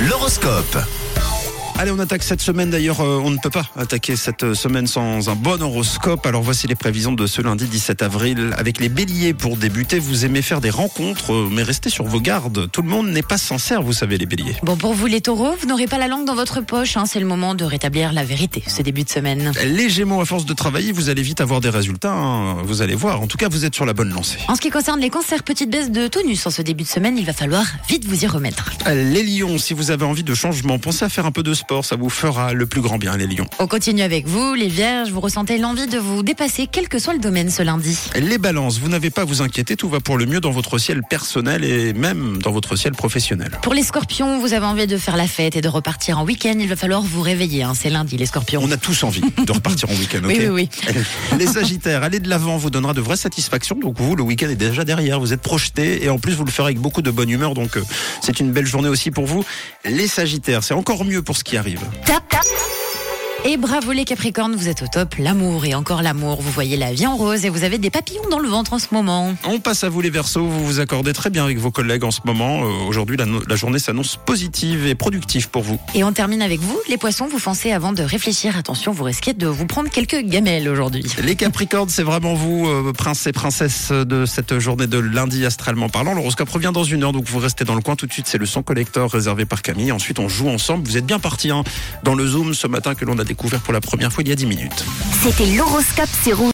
L'horoscope. Allez, on attaque cette semaine. D'ailleurs, euh, on ne peut pas attaquer cette semaine sans un bon horoscope. Alors voici les prévisions de ce lundi 17 avril. Avec les béliers pour débuter, vous aimez faire des rencontres, euh, mais restez sur vos gardes. Tout le monde n'est pas sincère, vous savez, les béliers. Bon, pour vous les taureaux, vous n'aurez pas la langue dans votre poche. hein. C'est le moment de rétablir la vérité ce début de semaine. Les gémeaux, à force de travailler, vous allez vite avoir des résultats. hein. Vous allez voir. En tout cas, vous êtes sur la bonne lancée. En ce qui concerne les cancers, petite baisse de tonus en ce début de semaine, il va falloir vite vous y remettre. Les lions, si vous avez envie de changement, pensez à faire un peu de sport. Ça vous fera le plus grand bien, les lions. On continue avec vous, les vierges, vous ressentez l'envie de vous dépasser, quel que soit le domaine ce lundi. Les balances, vous n'avez pas à vous inquiéter. Tout va pour le mieux dans votre ciel personnel et même dans votre ciel professionnel. Pour les scorpions, vous avez envie de faire la fête et de repartir en week-end, il va falloir vous réveiller. hein. C'est lundi, les scorpions. On a tous envie de repartir en week-end, ok Oui, oui, oui. Les Sagittaires, aller de l'avant vous donnera de vraies satisfactions. Donc vous, le week-end est déjà derrière. Vous êtes projeté et en plus vous le ferez avec beaucoup de bonne humeur. Donc euh, c'est une belle journée aussi pour vous. Les Sagittaires, c'est encore mieux pour ce qui arrive. Tap. Et bravo les Capricornes, vous êtes au top. L'amour et encore l'amour. Vous voyez la vie en rose et vous avez des papillons dans le ventre en ce moment. On passe à vous les Verseaux. Vous vous accordez très bien avec vos collègues en ce moment. Euh, Aujourd'hui, la, no- la journée s'annonce positive et productive pour vous. Et on termine avec vous, les poissons, vous foncez avant de réfléchir. Attention, vous risquez de vous prendre quelques gamelles aujourd'hui. Les Capricornes, c'est vraiment vous, euh, prince et princesse de cette journée de lundi astralement parlant. L'horoscope revient dans une heure, donc vous restez dans le coin tout de suite. C'est le son collector réservé par Camille. Ensuite, on joue ensemble. Vous êtes bien partis hein, dans le Zoom ce matin que l'on a découvert pour la première fois il y a 10 minutes. C'était l'horoscope Rouge.